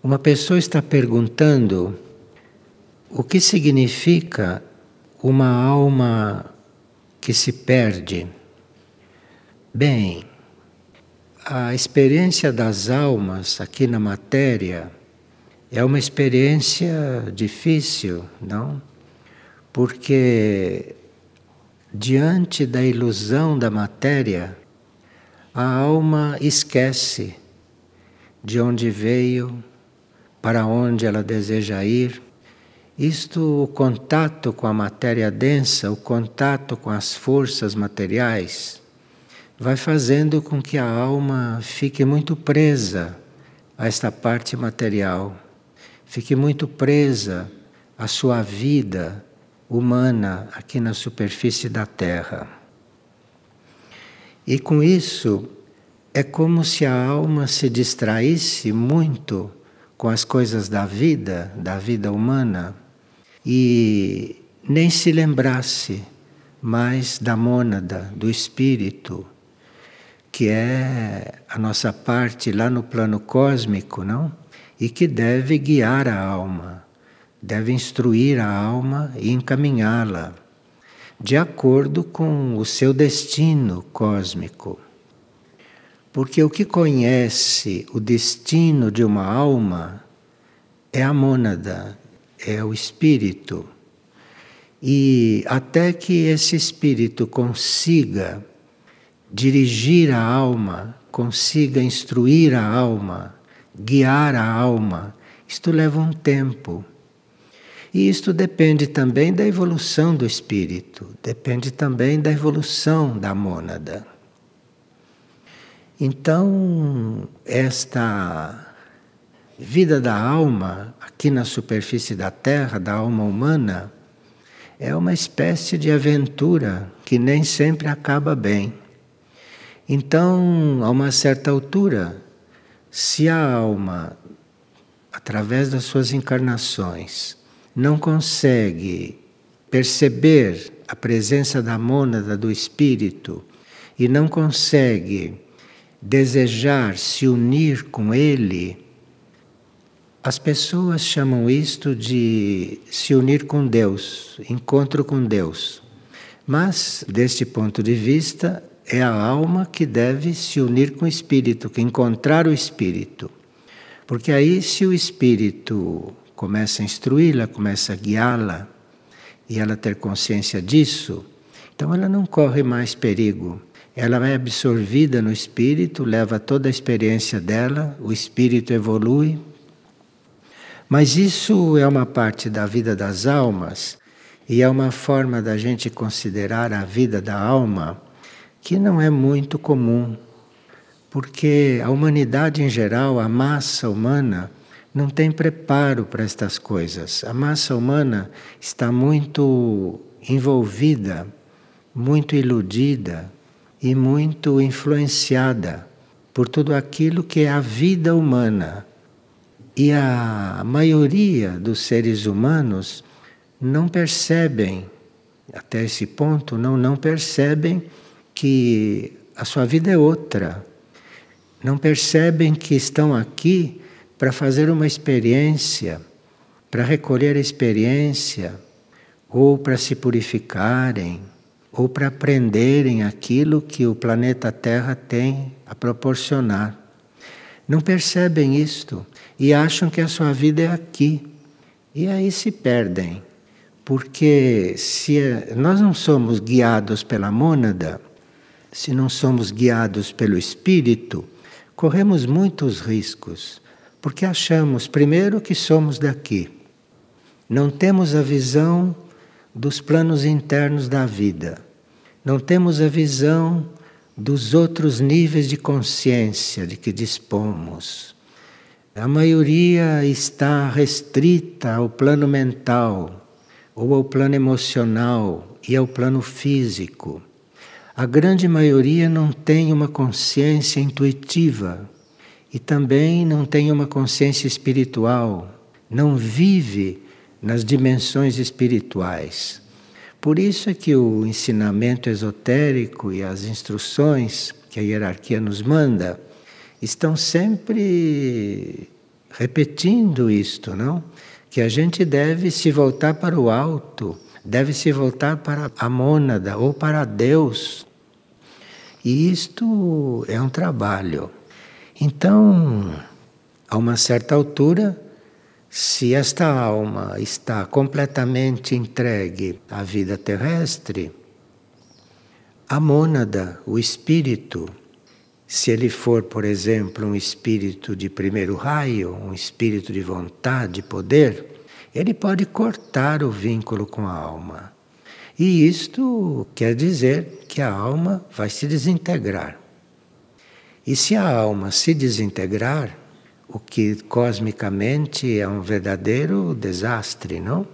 Uma pessoa está perguntando o que significa uma alma que se perde. Bem, a experiência das almas aqui na matéria é uma experiência difícil, não? Porque diante da ilusão da matéria, a alma esquece de onde veio, para onde ela deseja ir. Isto, o contato com a matéria densa, o contato com as forças materiais, vai fazendo com que a alma fique muito presa a esta parte material, fique muito presa à sua vida humana aqui na superfície da Terra. E com isso, é como se a alma se distraísse muito com as coisas da vida, da vida humana, e nem se lembrasse mais da mônada, do espírito, que é a nossa parte lá no plano cósmico, não? E que deve guiar a alma, deve instruir a alma e encaminhá-la de acordo com o seu destino cósmico. Porque o que conhece o destino de uma alma é a mônada, é o espírito. E até que esse espírito consiga dirigir a alma, consiga instruir a alma, guiar a alma, isto leva um tempo. E isto depende também da evolução do espírito, depende também da evolução da mônada. Então, esta vida da alma, aqui na superfície da Terra, da alma humana, é uma espécie de aventura que nem sempre acaba bem. Então, a uma certa altura, se a alma, através das suas encarnações, não consegue perceber a presença da mônada do espírito e não consegue desejar se unir com Ele, as pessoas chamam isto de se unir com Deus, encontro com Deus. Mas, deste ponto de vista, é a alma que deve se unir com o espírito, que encontrar o espírito. Porque aí, se o espírito começa a instruí-la, começa a guiá-la, e ela ter consciência disso, então ela não corre mais perigo ela vai absorvida no espírito, leva toda a experiência dela, o espírito evolui. Mas isso é uma parte da vida das almas e é uma forma da gente considerar a vida da alma que não é muito comum, porque a humanidade em geral, a massa humana, não tem preparo para estas coisas. A massa humana está muito envolvida, muito iludida e muito influenciada por tudo aquilo que é a vida humana. E a maioria dos seres humanos não percebem, até esse ponto, não, não percebem que a sua vida é outra. Não percebem que estão aqui para fazer uma experiência, para recolher a experiência, ou para se purificarem ou para aprenderem aquilo que o planeta Terra tem a proporcionar. Não percebem isto e acham que a sua vida é aqui. E aí se perdem. Porque se nós não somos guiados pela mônada, se não somos guiados pelo espírito, corremos muitos riscos, porque achamos primeiro que somos daqui. Não temos a visão dos planos internos da vida. Não temos a visão dos outros níveis de consciência de que dispomos. A maioria está restrita ao plano mental, ou ao plano emocional e ao plano físico. A grande maioria não tem uma consciência intuitiva e também não tem uma consciência espiritual, não vive nas dimensões espirituais. Por isso é que o ensinamento esotérico e as instruções que a hierarquia nos manda estão sempre repetindo isto, não? Que a gente deve se voltar para o alto, deve se voltar para a mônada ou para Deus. E isto é um trabalho. Então, a uma certa altura, se esta alma está completamente entregue à vida terrestre, a mônada, o espírito, se ele for, por exemplo, um espírito de primeiro raio, um espírito de vontade, poder, ele pode cortar o vínculo com a alma. E isto quer dizer que a alma vai se desintegrar. E se a alma se desintegrar, o que cosmicamente é um verdadeiro desastre, não?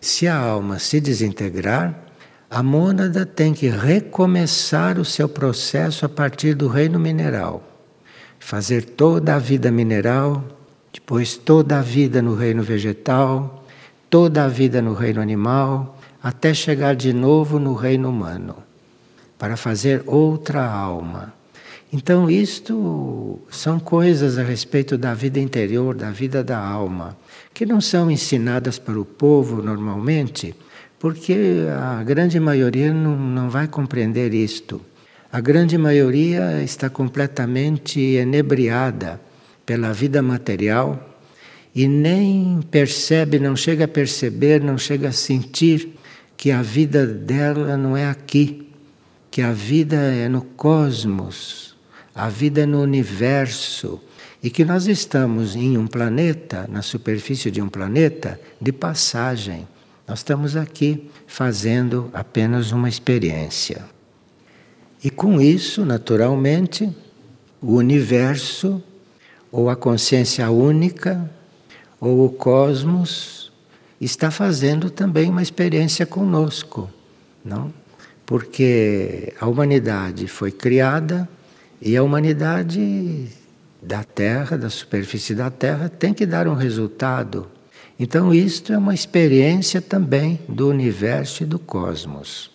Se a alma se desintegrar, a mônada tem que recomeçar o seu processo a partir do reino mineral. Fazer toda a vida mineral, depois toda a vida no reino vegetal, toda a vida no reino animal, até chegar de novo no reino humano, para fazer outra alma. Então, isto são coisas a respeito da vida interior, da vida da alma, que não são ensinadas para o povo normalmente, porque a grande maioria não, não vai compreender isto. A grande maioria está completamente enebriada pela vida material e nem percebe, não chega a perceber, não chega a sentir que a vida dela não é aqui, que a vida é no cosmos, a vida no universo e que nós estamos em um planeta, na superfície de um planeta, de passagem. Nós estamos aqui fazendo apenas uma experiência. E com isso, naturalmente, o universo, ou a consciência única, ou o cosmos, está fazendo também uma experiência conosco, não? Porque a humanidade foi criada e a humanidade da Terra, da superfície da Terra, tem que dar um resultado. Então, isto é uma experiência também do universo e do cosmos.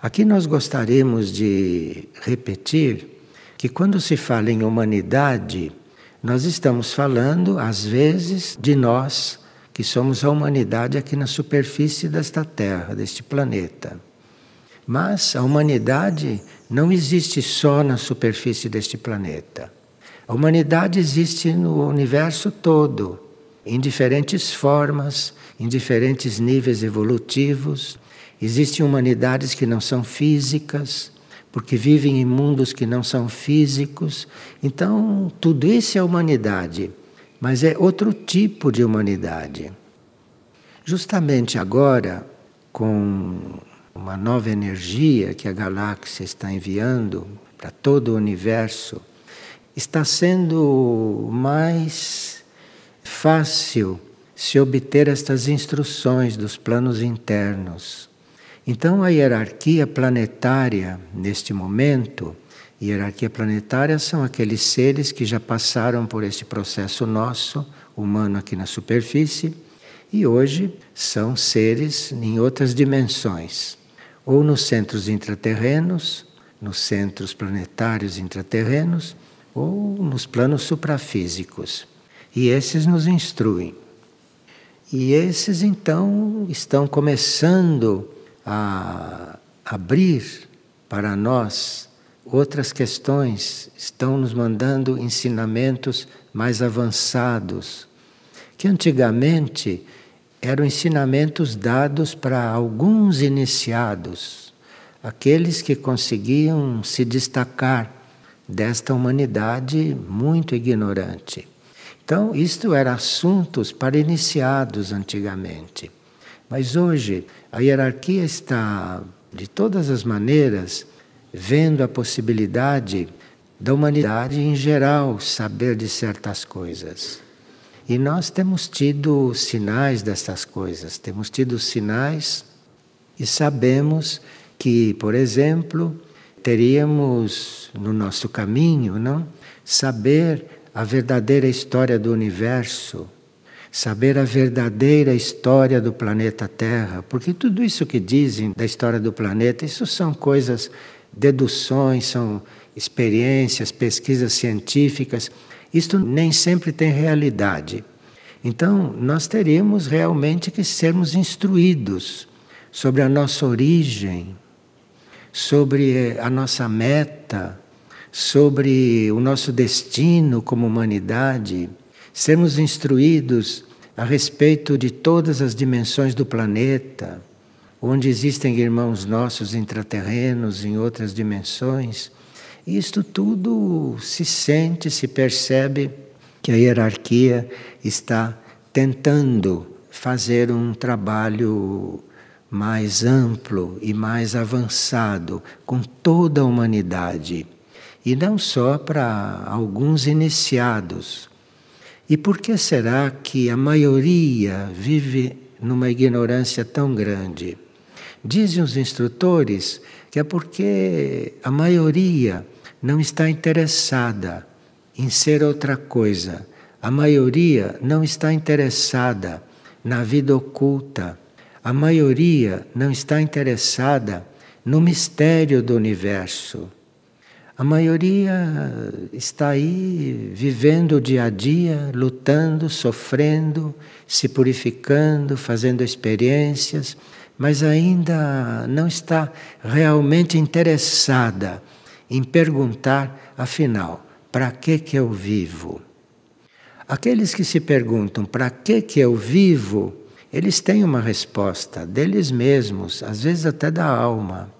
Aqui nós gostaríamos de repetir que quando se fala em humanidade, nós estamos falando, às vezes, de nós, que somos a humanidade aqui na superfície desta Terra, deste planeta. Mas a humanidade não existe só na superfície deste planeta. A humanidade existe no universo todo, em diferentes formas, em diferentes níveis evolutivos. Existem humanidades que não são físicas, porque vivem em mundos que não são físicos. Então, tudo isso é humanidade, mas é outro tipo de humanidade. Justamente agora, com uma nova energia que a galáxia está enviando para todo o universo, está sendo mais fácil se obter estas instruções dos planos internos. Então, a hierarquia planetária, neste momento, hierarquia planetária são aqueles seres que já passaram por esse processo nosso, humano aqui na superfície, e hoje são seres em outras dimensões ou nos centros intraterrenos, nos centros planetários intraterrenos, ou nos planos suprafísicos. E esses nos instruem. E esses então estão começando a abrir para nós outras questões, estão nos mandando ensinamentos mais avançados, que antigamente eram ensinamentos dados para alguns iniciados, aqueles que conseguiam se destacar desta humanidade muito ignorante. Então, isto era assuntos para iniciados antigamente. Mas hoje a hierarquia está, de todas as maneiras, vendo a possibilidade da humanidade em geral saber de certas coisas. E nós temos tido sinais dessas coisas, temos tido sinais e sabemos que, por exemplo, teríamos no nosso caminho, não, saber a verdadeira história do universo, saber a verdadeira história do planeta Terra, porque tudo isso que dizem da história do planeta, isso são coisas, deduções, são experiências, pesquisas científicas isto nem sempre tem realidade. Então, nós teríamos realmente que sermos instruídos sobre a nossa origem, sobre a nossa meta, sobre o nosso destino como humanidade, sermos instruídos a respeito de todas as dimensões do planeta, onde existem irmãos nossos intraterrenos em outras dimensões. Isto tudo se sente, se percebe que a hierarquia está tentando fazer um trabalho mais amplo e mais avançado com toda a humanidade e não só para alguns iniciados. E por que será que a maioria vive numa ignorância tão grande? Dizem os instrutores que é porque a maioria não está interessada em ser outra coisa. A maioria não está interessada na vida oculta. A maioria não está interessada no mistério do universo. A maioria está aí vivendo o dia a dia, lutando, sofrendo, se purificando, fazendo experiências, mas ainda não está realmente interessada em perguntar, afinal, para que que eu vivo? Aqueles que se perguntam para que que eu vivo, eles têm uma resposta deles mesmos, às vezes até da alma,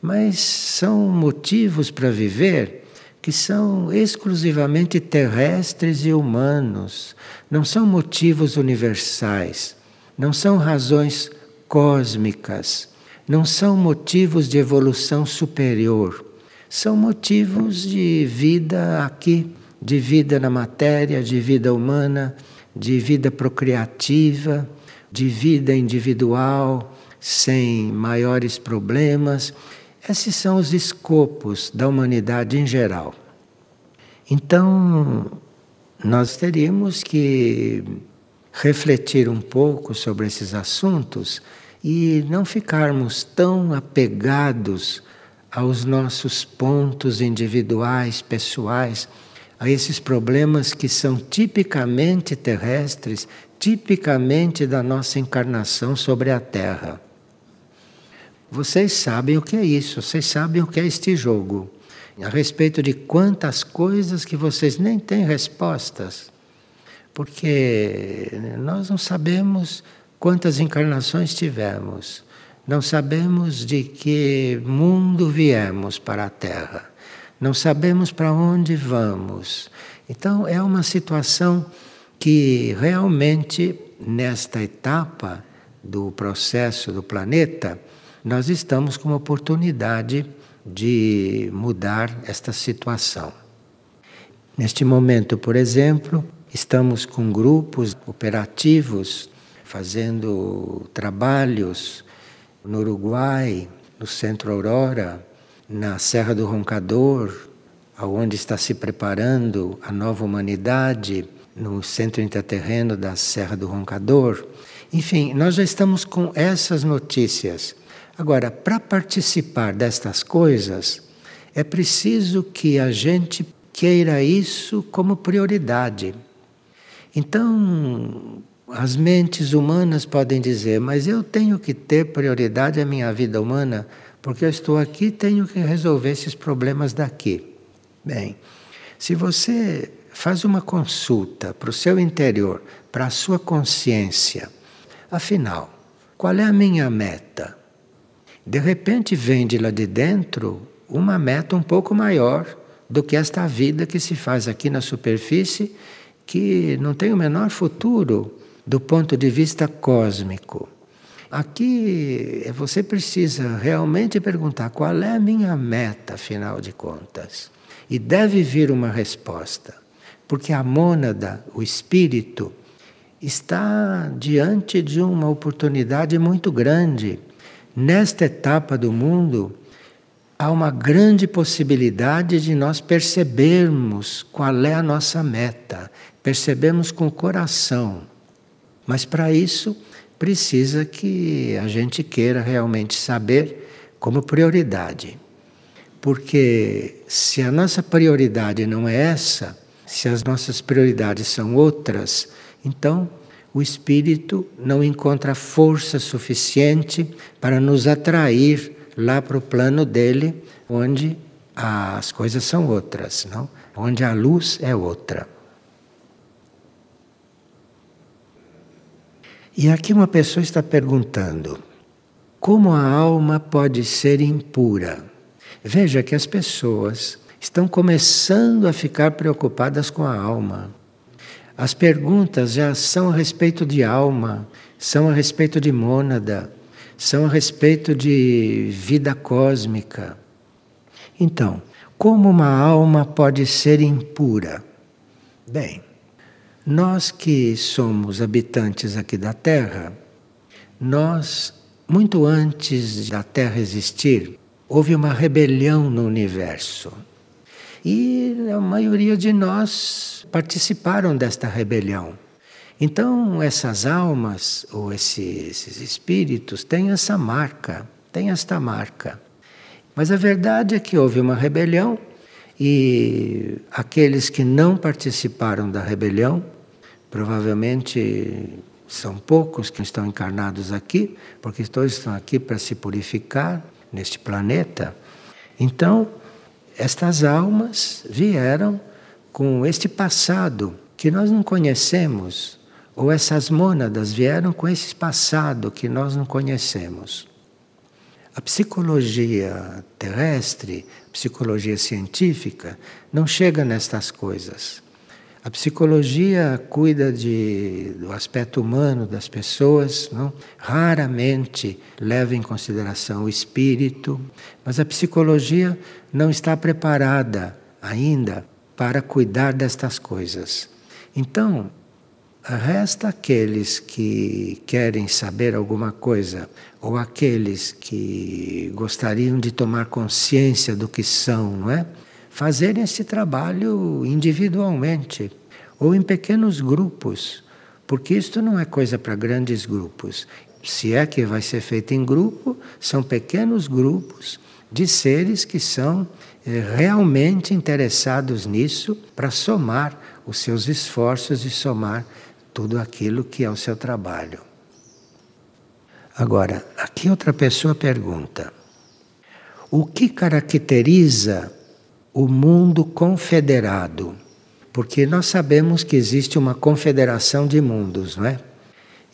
mas são motivos para viver que são exclusivamente terrestres e humanos, não são motivos universais, não são razões cósmicas, não são motivos de evolução superior são motivos de vida aqui, de vida na matéria, de vida humana, de vida procriativa, de vida individual, sem maiores problemas. Esses são os escopos da humanidade em geral. Então, nós teríamos que refletir um pouco sobre esses assuntos e não ficarmos tão apegados aos nossos pontos individuais, pessoais, a esses problemas que são tipicamente terrestres, tipicamente da nossa encarnação sobre a Terra. Vocês sabem o que é isso, vocês sabem o que é este jogo. A respeito de quantas coisas que vocês nem têm respostas. Porque nós não sabemos quantas encarnações tivemos. Não sabemos de que mundo viemos para a Terra. Não sabemos para onde vamos. Então, é uma situação que realmente, nesta etapa do processo do planeta, nós estamos com uma oportunidade de mudar esta situação. Neste momento, por exemplo, estamos com grupos operativos fazendo trabalhos no Uruguai, no Centro Aurora, na Serra do Roncador, aonde está se preparando a nova humanidade, no centro intraterreno da Serra do Roncador. Enfim, nós já estamos com essas notícias. Agora, para participar destas coisas, é preciso que a gente queira isso como prioridade. Então, as mentes humanas podem dizer, mas eu tenho que ter prioridade à minha vida humana, porque eu estou aqui e tenho que resolver esses problemas daqui. Bem, se você faz uma consulta para o seu interior, para a sua consciência, afinal, qual é a minha meta? De repente vem de lá de dentro uma meta um pouco maior do que esta vida que se faz aqui na superfície, que não tem o menor futuro do ponto de vista cósmico. Aqui você precisa realmente perguntar qual é a minha meta, afinal de contas. E deve vir uma resposta, porque a mônada, o espírito, está diante de uma oportunidade muito grande. Nesta etapa do mundo, há uma grande possibilidade de nós percebermos qual é a nossa meta, percebemos com o coração mas para isso precisa que a gente queira realmente saber como prioridade. Porque se a nossa prioridade não é essa, se as nossas prioridades são outras, então o espírito não encontra força suficiente para nos atrair lá para o plano dele, onde as coisas são outras, não? Onde a luz é outra. E aqui uma pessoa está perguntando: como a alma pode ser impura? Veja que as pessoas estão começando a ficar preocupadas com a alma. As perguntas já são a respeito de alma, são a respeito de mônada, são a respeito de vida cósmica. Então, como uma alma pode ser impura? Bem, nós que somos habitantes aqui da Terra, nós, muito antes da Terra existir, houve uma rebelião no universo. E a maioria de nós participaram desta rebelião. Então, essas almas, ou esses, esses espíritos, têm essa marca, têm esta marca. Mas a verdade é que houve uma rebelião e aqueles que não participaram da rebelião Provavelmente são poucos que estão encarnados aqui, porque todos estão aqui para se purificar neste planeta. Então, estas almas vieram com este passado que nós não conhecemos, ou essas mônadas vieram com esse passado que nós não conhecemos. A psicologia terrestre, a psicologia científica, não chega nestas coisas. A psicologia cuida de, do aspecto humano das pessoas, não? raramente leva em consideração o espírito, mas a psicologia não está preparada ainda para cuidar destas coisas. Então, resta aqueles que querem saber alguma coisa ou aqueles que gostariam de tomar consciência do que são, não é? Fazerem esse trabalho individualmente ou em pequenos grupos, porque isto não é coisa para grandes grupos. Se é que vai ser feito em grupo, são pequenos grupos de seres que são eh, realmente interessados nisso para somar os seus esforços e somar tudo aquilo que é o seu trabalho. Agora, aqui outra pessoa pergunta: o que caracteriza o mundo confederado. Porque nós sabemos que existe uma confederação de mundos, não é?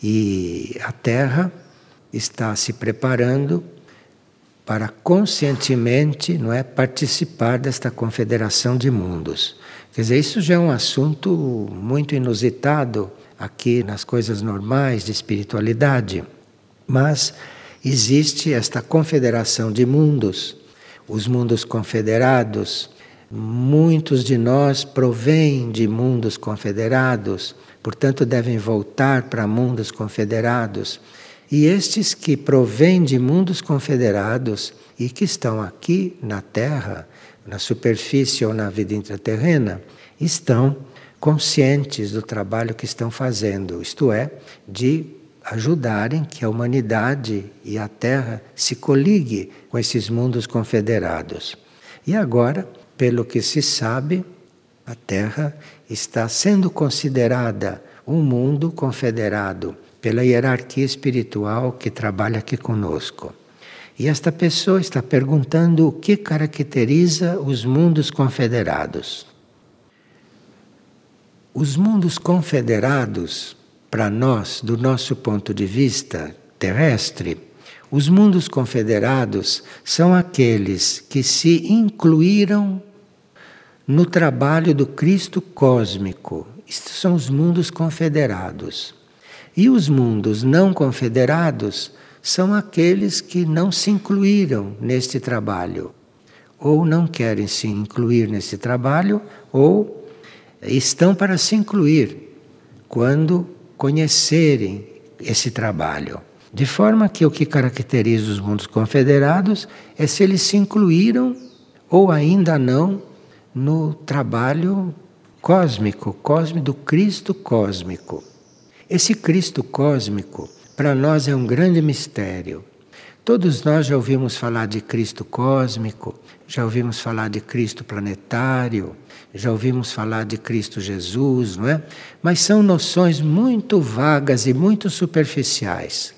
E a Terra está se preparando para conscientemente, não é, participar desta confederação de mundos. Quer dizer, isso já é um assunto muito inusitado aqui nas coisas normais de espiritualidade, mas existe esta confederação de mundos, os mundos confederados, Muitos de nós provêm de mundos confederados, portanto devem voltar para mundos confederados. E estes que provêm de mundos confederados e que estão aqui na Terra, na superfície ou na vida intraterrena, estão conscientes do trabalho que estão fazendo, isto é, de ajudarem que a humanidade e a Terra se coligue com esses mundos confederados. E agora pelo que se sabe, a Terra está sendo considerada um mundo confederado pela hierarquia espiritual que trabalha aqui conosco. E esta pessoa está perguntando o que caracteriza os mundos confederados. Os mundos confederados, para nós, do nosso ponto de vista terrestre, os mundos confederados são aqueles que se incluíram no trabalho do Cristo cósmico. Estes são os mundos confederados. E os mundos não confederados são aqueles que não se incluíram neste trabalho, ou não querem se incluir nesse trabalho, ou estão para se incluir quando conhecerem esse trabalho. De forma que o que caracteriza os mundos confederados é se eles se incluíram ou ainda não no trabalho cósmico, cósmico do Cristo cósmico. Esse Cristo cósmico, para nós, é um grande mistério. Todos nós já ouvimos falar de Cristo cósmico, já ouvimos falar de Cristo planetário, já ouvimos falar de Cristo Jesus, não é? Mas são noções muito vagas e muito superficiais.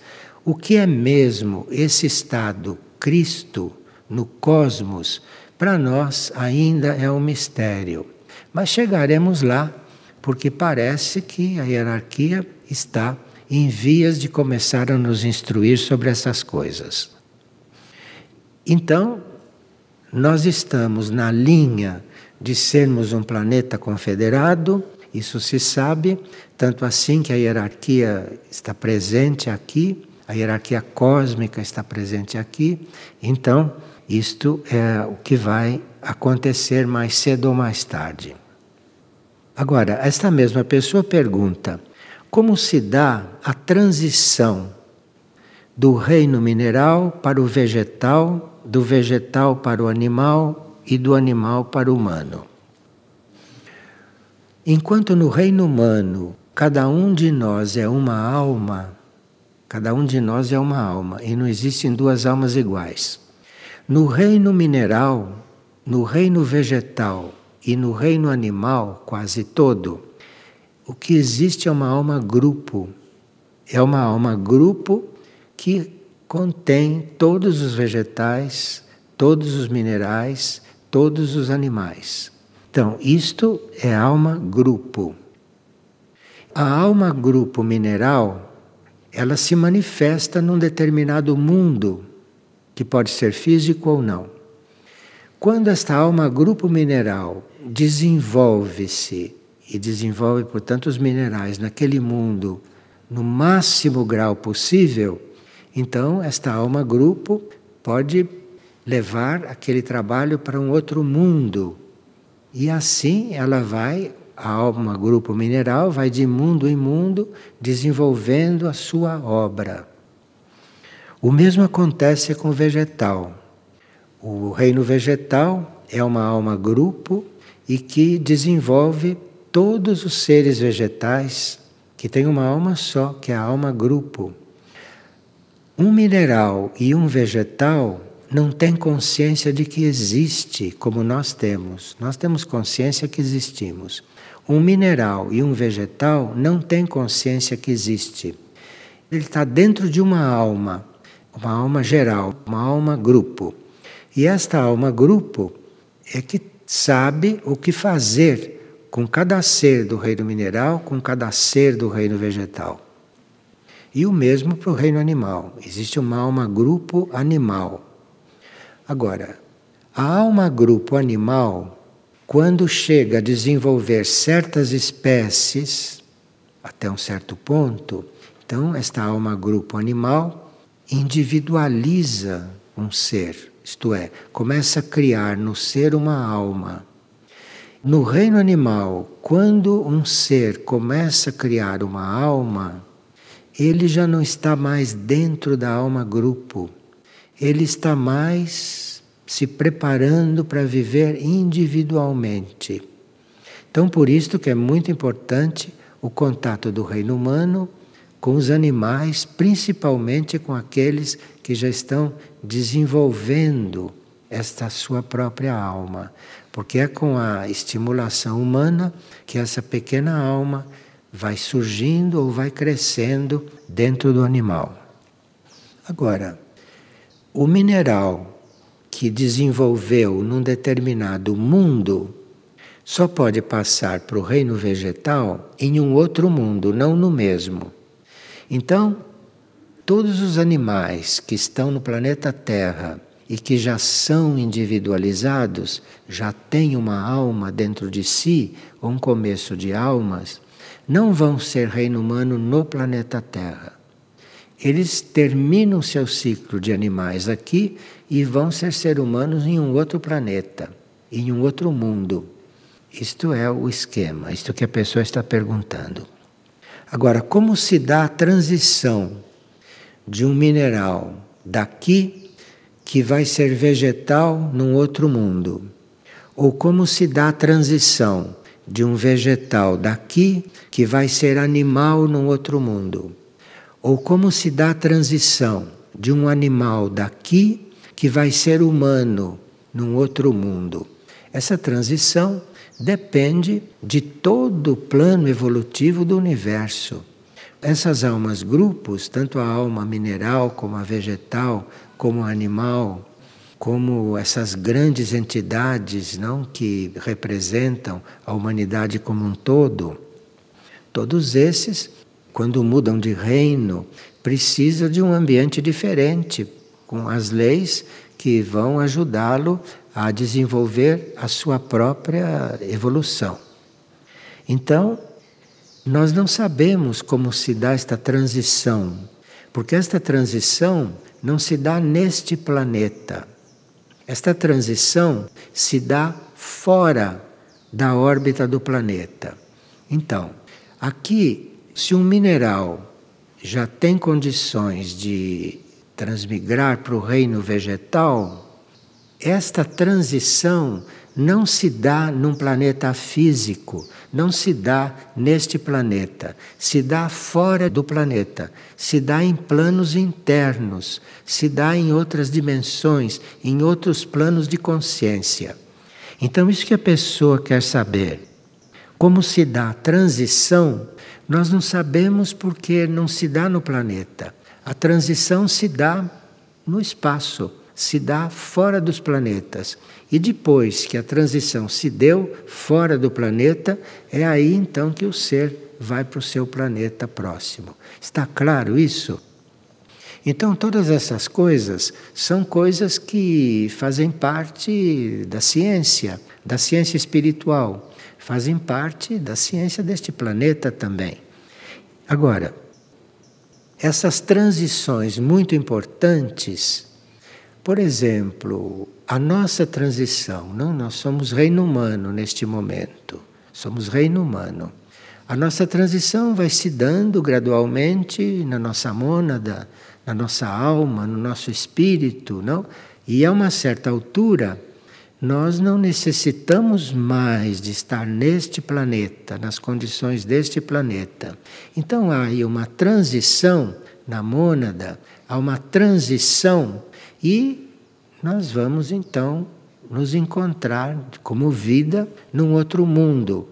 O que é mesmo esse estado Cristo no cosmos, para nós ainda é um mistério. Mas chegaremos lá, porque parece que a hierarquia está em vias de começar a nos instruir sobre essas coisas. Então, nós estamos na linha de sermos um planeta confederado, isso se sabe, tanto assim que a hierarquia está presente aqui, a hierarquia cósmica está presente aqui. Então, isto é o que vai acontecer mais cedo ou mais tarde. Agora, esta mesma pessoa pergunta: como se dá a transição do reino mineral para o vegetal, do vegetal para o animal e do animal para o humano? Enquanto no reino humano cada um de nós é uma alma, Cada um de nós é uma alma e não existem duas almas iguais. No reino mineral, no reino vegetal e no reino animal, quase todo, o que existe é uma alma grupo. É uma alma grupo que contém todos os vegetais, todos os minerais, todos os animais. Então, isto é alma grupo. A alma grupo mineral ela se manifesta num determinado mundo, que pode ser físico ou não. Quando esta alma grupo mineral desenvolve-se e desenvolve, portanto, os minerais naquele mundo no máximo grau possível, então esta alma grupo pode levar aquele trabalho para um outro mundo. E assim ela vai a alma grupo mineral vai de mundo em mundo desenvolvendo a sua obra. O mesmo acontece com o vegetal. O reino vegetal é uma alma grupo e que desenvolve todos os seres vegetais que têm uma alma só, que é a alma grupo. Um mineral e um vegetal não têm consciência de que existe como nós temos. Nós temos consciência que existimos. Um mineral e um vegetal não têm consciência que existe. Ele está dentro de uma alma, uma alma geral, uma alma grupo. E esta alma grupo é que sabe o que fazer com cada ser do reino mineral, com cada ser do reino vegetal. E o mesmo para o reino animal. Existe uma alma grupo animal. Agora, a alma grupo animal quando chega a desenvolver certas espécies, até um certo ponto, então esta alma grupo animal individualiza um ser, isto é, começa a criar no ser uma alma. No reino animal, quando um ser começa a criar uma alma, ele já não está mais dentro da alma grupo, ele está mais se preparando para viver individualmente. Então, por isso que é muito importante o contato do reino humano com os animais, principalmente com aqueles que já estão desenvolvendo esta sua própria alma, porque é com a estimulação humana que essa pequena alma vai surgindo ou vai crescendo dentro do animal. Agora, o mineral que desenvolveu num determinado mundo só pode passar para o reino vegetal em um outro mundo, não no mesmo. Então, todos os animais que estão no planeta Terra e que já são individualizados, já têm uma alma dentro de si, ou um começo de almas, não vão ser reino humano no planeta Terra. Eles terminam seu ciclo de animais aqui e vão ser ser humanos em um outro planeta, em um outro mundo. Isto é o esquema, isto que a pessoa está perguntando. Agora, como se dá a transição de um mineral daqui que vai ser vegetal num outro mundo? Ou como se dá a transição de um vegetal daqui que vai ser animal num outro mundo? Ou como se dá a transição de um animal daqui que vai ser humano num outro mundo. Essa transição depende de todo o plano evolutivo do universo. Essas almas grupos, tanto a alma mineral como a vegetal, como a animal, como essas grandes entidades, não que representam a humanidade como um todo, todos esses, quando mudam de reino, precisam de um ambiente diferente, com as leis que vão ajudá-lo a desenvolver a sua própria evolução. Então, nós não sabemos como se dá esta transição, porque esta transição não se dá neste planeta. Esta transição se dá fora da órbita do planeta. Então, aqui, se um mineral já tem condições de transmigrar para o reino vegetal, esta transição não se dá num planeta físico, não se dá neste planeta, se dá fora do planeta, se dá em planos internos, se dá em outras dimensões, em outros planos de consciência. Então, isso que a pessoa quer saber. Como se dá a transição, nós não sabemos porque não se dá no planeta. A transição se dá no espaço se dá fora dos planetas. E depois que a transição se deu fora do planeta, é aí então que o ser vai para o seu planeta próximo. Está claro isso? Então, todas essas coisas são coisas que fazem parte da ciência, da ciência espiritual, fazem parte da ciência deste planeta também. Agora, essas transições muito importantes por exemplo, a nossa transição, não, nós somos reino humano neste momento, somos reino humano. A nossa transição vai se dando gradualmente na nossa mônada, na nossa alma, no nosso espírito, não? E a uma certa altura, nós não necessitamos mais de estar neste planeta, nas condições deste planeta. Então há aí uma transição na mônada, há uma transição e nós vamos então nos encontrar como vida num outro mundo,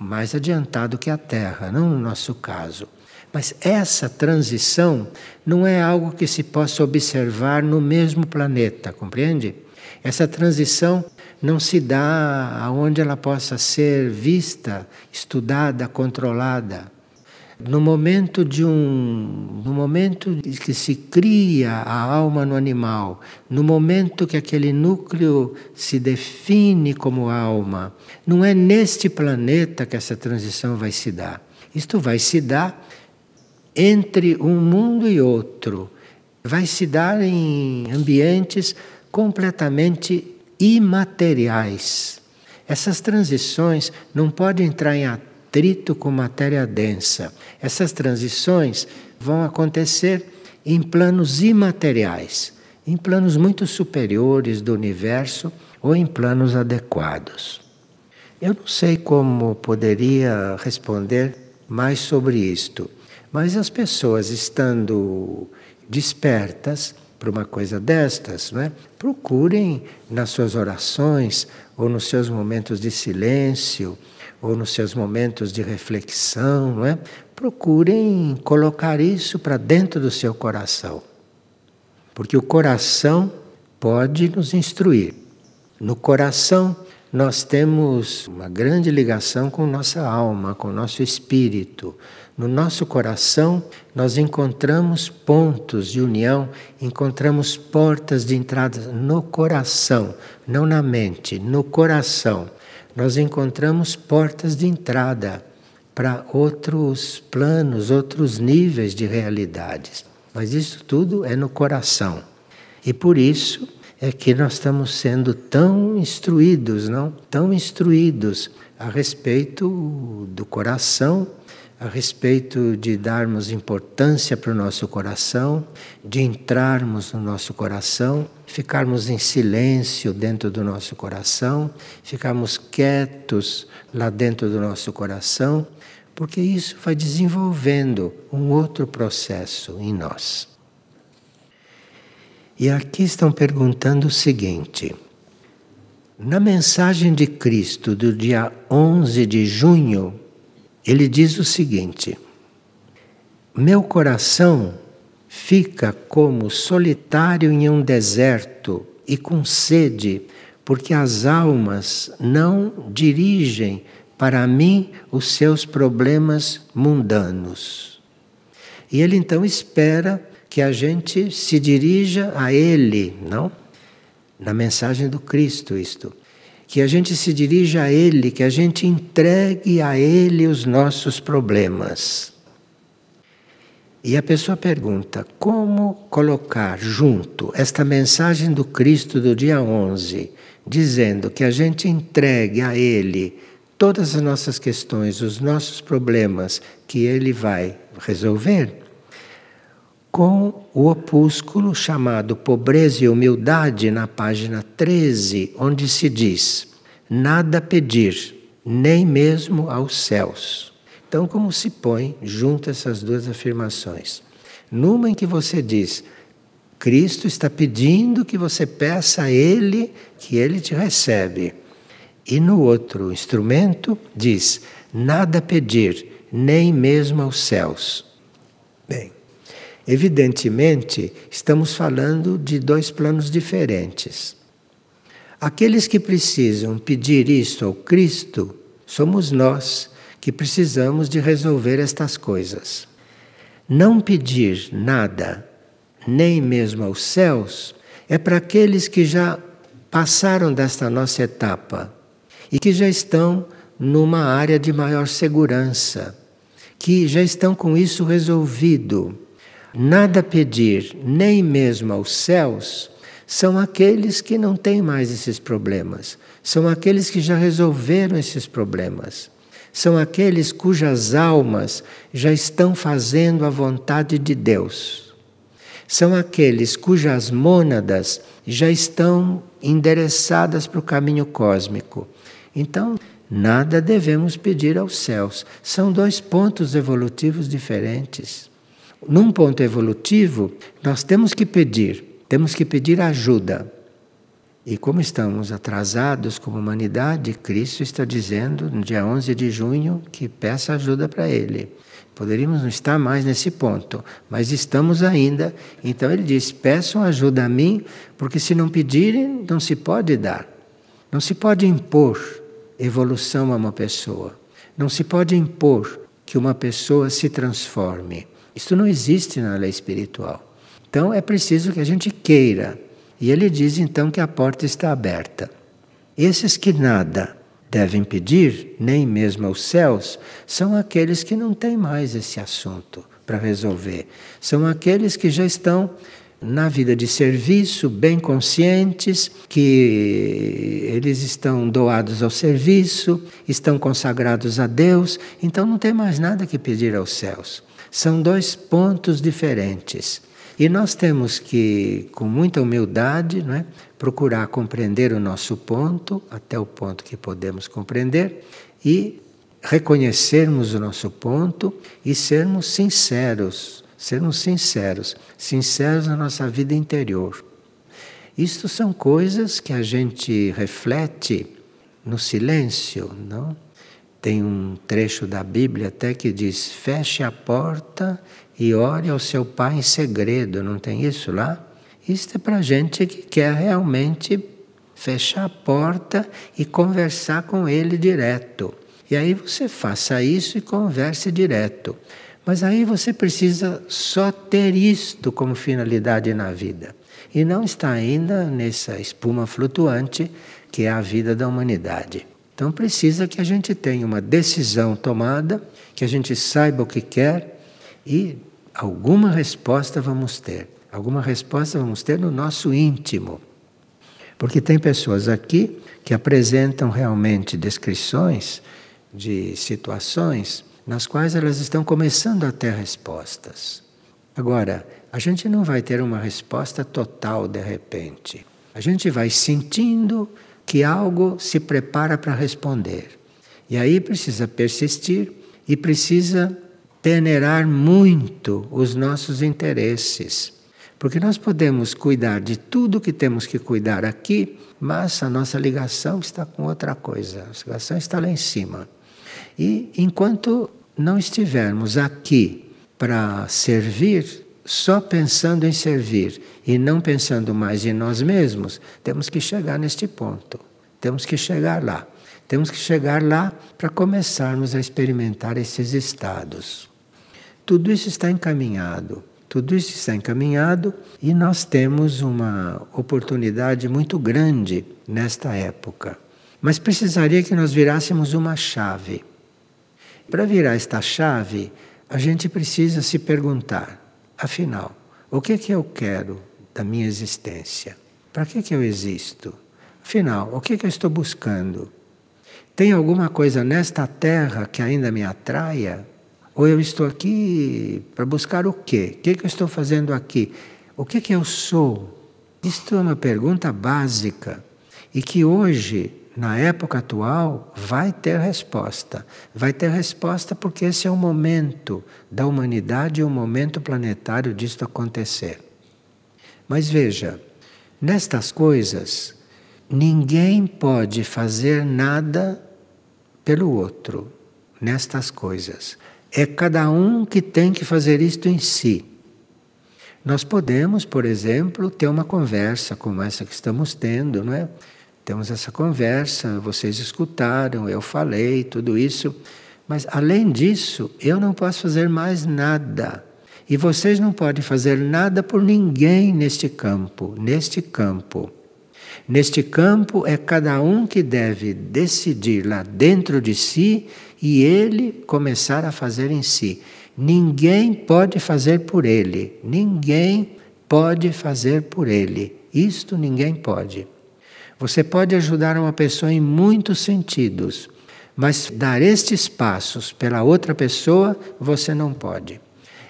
mais adiantado que a Terra, não no nosso caso. Mas essa transição não é algo que se possa observar no mesmo planeta, compreende? Essa transição não se dá aonde ela possa ser vista, estudada, controlada. No momento de um, no momento que se cria a alma no animal, no momento que aquele núcleo se define como alma, não é neste planeta que essa transição vai se dar. Isto vai se dar entre um mundo e outro. Vai se dar em ambientes completamente imateriais. Essas transições não podem entrar em atrito com matéria densa. Essas transições vão acontecer em planos imateriais, em planos muito superiores do universo ou em planos adequados. Eu não sei como poderia responder mais sobre isto, mas as pessoas estando despertas para uma coisa destas, não é? procurem nas suas orações ou nos seus momentos de silêncio ou nos seus momentos de reflexão, não é? procurem colocar isso para dentro do seu coração. Porque o coração pode nos instruir. No coração, nós temos uma grande ligação com nossa alma, com nosso espírito. No nosso coração, nós encontramos pontos de união, encontramos portas de entrada no coração, não na mente, no coração nós encontramos portas de entrada para outros planos, outros níveis de realidades. Mas isso tudo é no coração. E por isso é que nós estamos sendo tão instruídos, não? Tão instruídos a respeito do coração a respeito de darmos importância para o nosso coração, de entrarmos no nosso coração, ficarmos em silêncio dentro do nosso coração, ficarmos quietos lá dentro do nosso coração, porque isso vai desenvolvendo um outro processo em nós. E aqui estão perguntando o seguinte: na mensagem de Cristo do dia 11 de junho, ele diz o seguinte: Meu coração fica como solitário em um deserto e com sede, porque as almas não dirigem para mim os seus problemas mundanos. E ele então espera que a gente se dirija a ele, não? Na mensagem do Cristo, isto. Que a gente se dirija a ele, que a gente entregue a ele os nossos problemas. E a pessoa pergunta: como colocar junto esta mensagem do Cristo do dia 11, dizendo que a gente entregue a Ele todas as nossas questões, os nossos problemas, que Ele vai resolver, com o opúsculo chamado Pobreza e Humildade, na página 13, onde se diz: Nada pedir, nem mesmo aos céus. Então, como se põe junto essas duas afirmações? Numa em que você diz, Cristo está pedindo que você peça a Ele que Ele te recebe. E no outro instrumento diz, nada pedir, nem mesmo aos céus. Bem, evidentemente, estamos falando de dois planos diferentes. Aqueles que precisam pedir isto ao Cristo somos nós que precisamos de resolver estas coisas. Não pedir nada, nem mesmo aos céus, é para aqueles que já passaram desta nossa etapa e que já estão numa área de maior segurança, que já estão com isso resolvido. Nada pedir, nem mesmo aos céus, são aqueles que não têm mais esses problemas, são aqueles que já resolveram esses problemas são aqueles cujas almas já estão fazendo a vontade de Deus. São aqueles cujas mônadas já estão endereçadas para o caminho cósmico. Então, nada devemos pedir aos céus. São dois pontos evolutivos diferentes. Num ponto evolutivo, nós temos que pedir, temos que pedir ajuda. E como estamos atrasados como humanidade, Cristo está dizendo no dia 11 de junho que peça ajuda para Ele. Poderíamos não estar mais nesse ponto, mas estamos ainda. Então ele diz: peçam ajuda a mim, porque se não pedirem, não se pode dar. Não se pode impor evolução a uma pessoa. Não se pode impor que uma pessoa se transforme. Isso não existe na lei espiritual. Então é preciso que a gente queira e ele diz então que a porta está aberta. Esses que nada devem pedir, nem mesmo aos céus, são aqueles que não têm mais esse assunto para resolver. São aqueles que já estão na vida de serviço, bem conscientes que eles estão doados ao serviço, estão consagrados a Deus, então não tem mais nada que pedir aos céus. São dois pontos diferentes. E nós temos que, com muita humildade, não é, procurar compreender o nosso ponto, até o ponto que podemos compreender, e reconhecermos o nosso ponto e sermos sinceros, sermos sinceros, sinceros na nossa vida interior. Isto são coisas que a gente reflete no silêncio, não? Tem um trecho da Bíblia até que diz: feche a porta e ore ao seu pai em segredo, não tem isso lá? Isso é para gente que quer realmente fechar a porta e conversar com ele direto. E aí você faça isso e converse direto. Mas aí você precisa só ter isto como finalidade na vida. E não está ainda nessa espuma flutuante que é a vida da humanidade. Então precisa que a gente tenha uma decisão tomada, que a gente saiba o que quer e alguma resposta vamos ter. Alguma resposta vamos ter no nosso íntimo. Porque tem pessoas aqui que apresentam realmente descrições de situações nas quais elas estão começando a ter respostas. Agora, a gente não vai ter uma resposta total de repente. A gente vai sentindo que algo se prepara para responder. E aí precisa persistir e precisa peneirar muito os nossos interesses. Porque nós podemos cuidar de tudo que temos que cuidar aqui, mas a nossa ligação está com outra coisa. A ligação está lá em cima. E enquanto não estivermos aqui para servir, só pensando em servir e não pensando mais em nós mesmos, temos que chegar neste ponto. Temos que chegar lá. Temos que chegar lá para começarmos a experimentar esses estados. Tudo isso está encaminhado. Tudo isso está encaminhado e nós temos uma oportunidade muito grande nesta época. Mas precisaria que nós virássemos uma chave. Para virar esta chave, a gente precisa se perguntar: afinal, o que é que eu quero da minha existência? Para que, que eu existo? Afinal, o que, é que eu estou buscando? Tem alguma coisa nesta terra que ainda me atraia? Ou eu estou aqui para buscar o quê? O que, que eu estou fazendo aqui? O que, que eu sou? Isto é uma pergunta básica e que hoje, na época atual, vai ter resposta. Vai ter resposta porque esse é o momento da humanidade o momento planetário disto acontecer. Mas veja, nestas coisas, ninguém pode fazer nada pelo outro, nestas coisas. É cada um que tem que fazer isto em si. Nós podemos, por exemplo, ter uma conversa como essa que estamos tendo, não é? Temos essa conversa, vocês escutaram, eu falei, tudo isso, mas além disso, eu não posso fazer mais nada. E vocês não podem fazer nada por ninguém neste campo, neste campo. Neste campo é cada um que deve decidir lá dentro de si e ele começar a fazer em si. Ninguém pode fazer por ele, ninguém pode fazer por ele. Isto ninguém pode. Você pode ajudar uma pessoa em muitos sentidos, mas dar estes passos pela outra pessoa você não pode.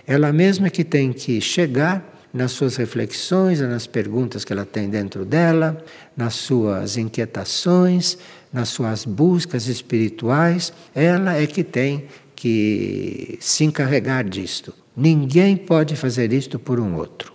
Ela mesma que tem que chegar nas suas reflexões, nas perguntas que ela tem dentro dela, nas suas inquietações, nas suas buscas espirituais, ela é que tem que se encarregar disto. Ninguém pode fazer isto por um outro.